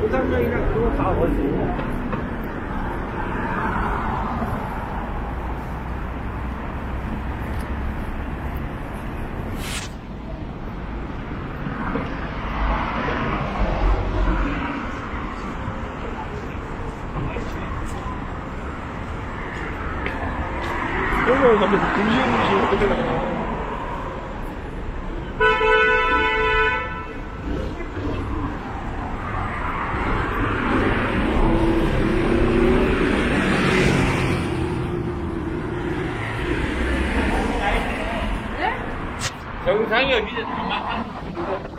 고산병이나 그거 다 원수고. 그러면 근데 분신 분신 어떻게 나가요? 정상이 어디서 다내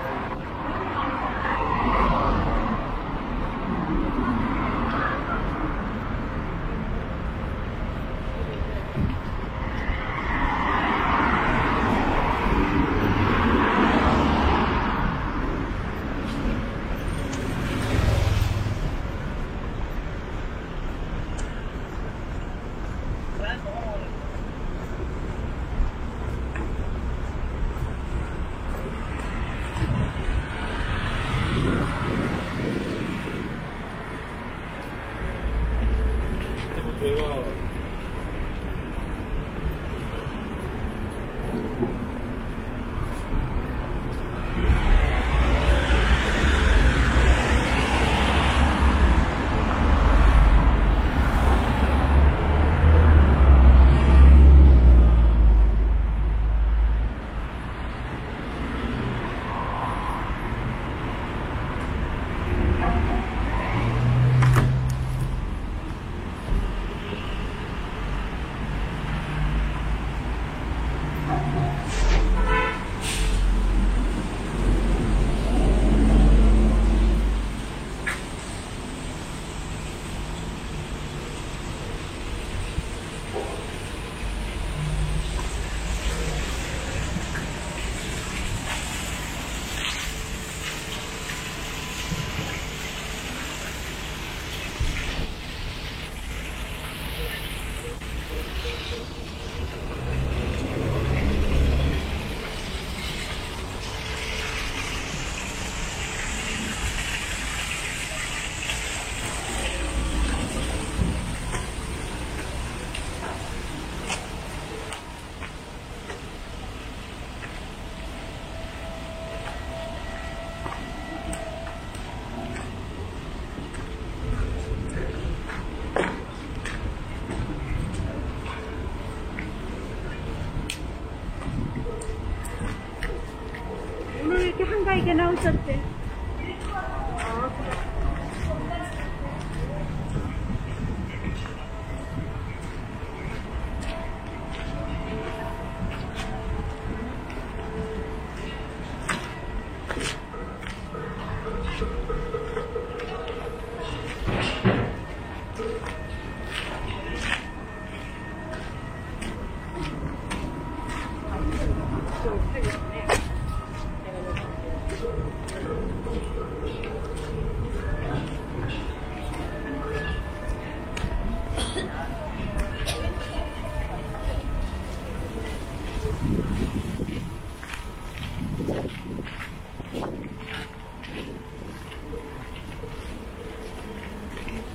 भाई के ना उठ सकते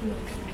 Grazie.